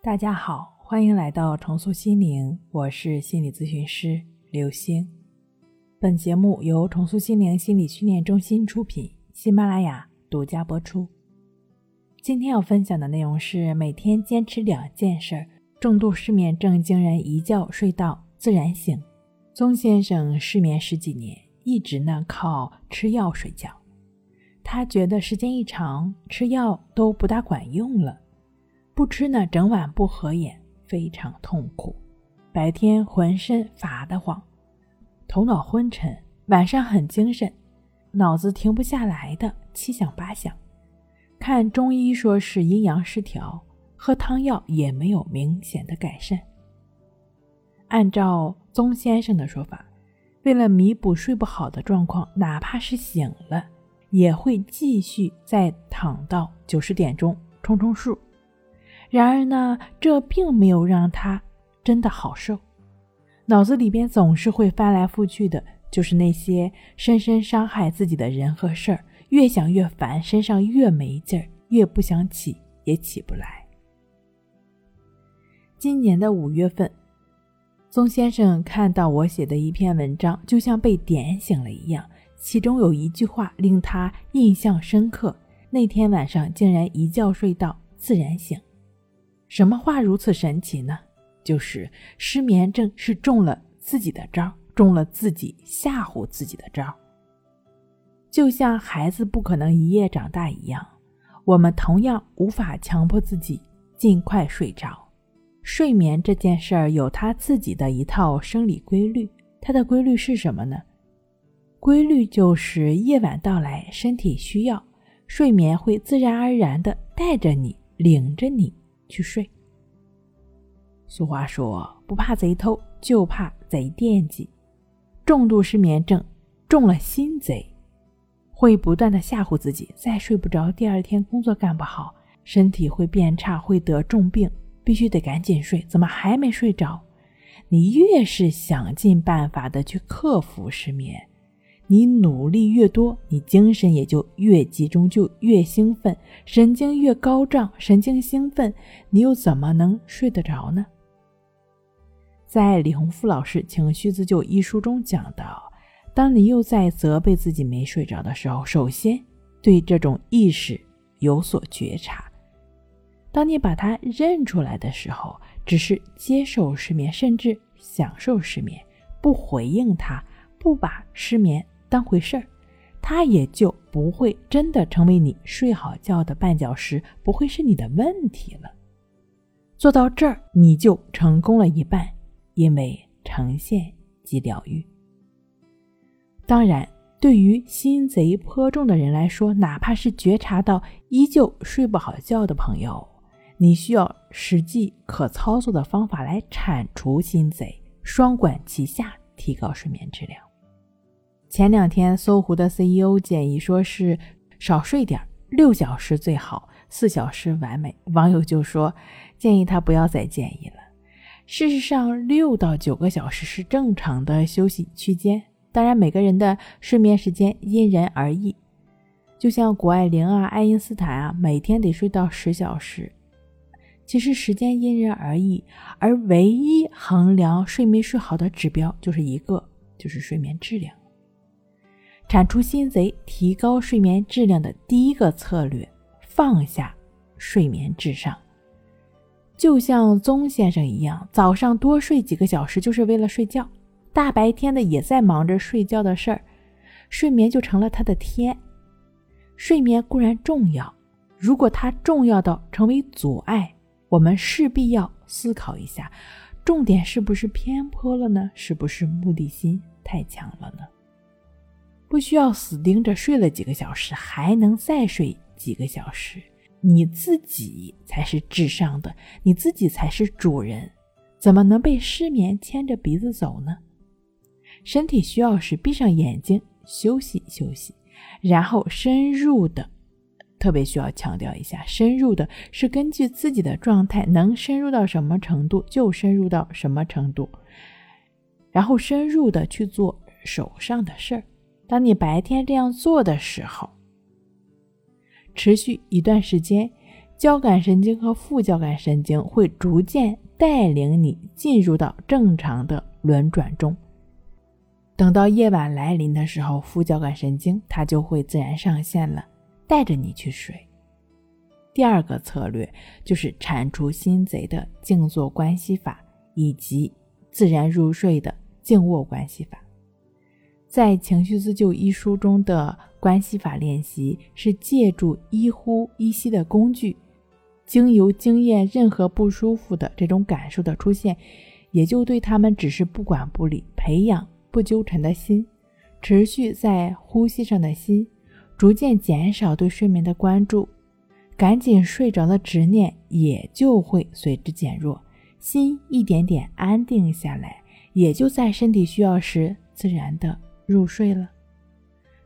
大家好，欢迎来到重塑心灵，我是心理咨询师刘星。本节目由重塑心灵心理训练中心出品，喜马拉雅独家播出。今天要分享的内容是：每天坚持两件事，重度失眠症惊人一觉睡到自然醒。宗先生失眠十几年，一直呢靠吃药睡觉。他觉得时间一长，吃药都不大管用了。不吃呢，整晚不合眼，非常痛苦。白天浑身乏得慌，头脑昏沉，晚上很精神，脑子停不下来的七想八想。看中医说是阴阳失调，喝汤药也没有明显的改善。按照宗先生的说法，为了弥补睡不好的状况，哪怕是醒了，也会继续再躺到九十点钟冲冲数。然而呢，这并没有让他真的好受，脑子里边总是会翻来覆去的，就是那些深深伤害自己的人和事儿，越想越烦，身上越没劲儿，越不想起也起不来。今年的五月份，宗先生看到我写的一篇文章，就像被点醒了一样，其中有一句话令他印象深刻，那天晚上竟然一觉睡到自然醒。什么话如此神奇呢？就是失眠症是中了自己的招，中了自己吓唬自己的招。就像孩子不可能一夜长大一样，我们同样无法强迫自己尽快睡着。睡眠这件事儿有它自己的一套生理规律，它的规律是什么呢？规律就是夜晚到来，身体需要睡眠，会自然而然的带着你，领着你。去睡。俗话说：“不怕贼偷，就怕贼惦记。”重度失眠症中了心贼，会不断的吓唬自己，再睡不着，第二天工作干不好，身体会变差，会得重病，必须得赶紧睡。怎么还没睡着？你越是想尽办法的去克服失眠。你努力越多，你精神也就越集中，就越兴奋，神经越高涨，神经兴奋，你又怎么能睡得着呢？在李洪福老师《情绪自救》一书中讲到，当你又在责备自己没睡着的时候，首先对这种意识有所觉察。当你把它认出来的时候，只是接受失眠，甚至享受失眠，不回应它，不把失眠。当回事儿，他也就不会真的成为你睡好觉的绊脚石，不会是你的问题了。做到这儿，你就成功了一半，因为呈现即疗愈。当然，对于心贼颇重的人来说，哪怕是觉察到依旧睡不好觉的朋友，你需要实际可操作的方法来铲除心贼，双管齐下，提高睡眠质量。前两天，搜狐的 CEO 建议说是少睡点，六小时最好，四小时完美。网友就说建议他不要再建议了。事实上，六到九个小时是正常的休息区间。当然，每个人的睡眠时间因人而异。就像谷爱凌啊、爱因斯坦啊，每天得睡到十小时。其实时间因人而异，而唯一衡量睡没睡好的指标就是一个，就是睡眠质量。铲除心贼、提高睡眠质量的第一个策略，放下睡眠至上。就像宗先生一样，早上多睡几个小时就是为了睡觉，大白天的也在忙着睡觉的事儿，睡眠就成了他的天。睡眠固然重要，如果它重要到成为阻碍，我们势必要思考一下，重点是不是偏颇了呢？是不是目的心太强了呢？不需要死盯着睡了几个小时，还能再睡几个小时。你自己才是至上的，你自己才是主人，怎么能被失眠牵着鼻子走呢？身体需要时，闭上眼睛休息休息，然后深入的，特别需要强调一下，深入的是根据自己的状态，能深入到什么程度就深入到什么程度，然后深入的去做手上的事儿。当你白天这样做的时候，持续一段时间，交感神经和副交感神经会逐渐带领你进入到正常的轮转中。等到夜晚来临的时候，副交感神经它就会自然上线了，带着你去睡。第二个策略就是铲除心贼的静坐关系法，以及自然入睡的静卧关系法。在《情绪自救》一书中的关系法练习是借助一呼一吸的工具，经由经验任何不舒服的这种感受的出现，也就对他们只是不管不理，培养不纠缠的心，持续在呼吸上的心，逐渐减少对睡眠的关注，赶紧睡着的执念也就会随之减弱，心一点点安定下来，也就在身体需要时自然的。入睡了，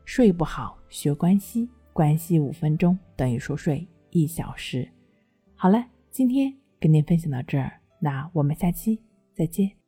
睡不好学关系，关系五分钟等于熟睡一小时。好了，今天跟您分享到这儿，那我们下期再见。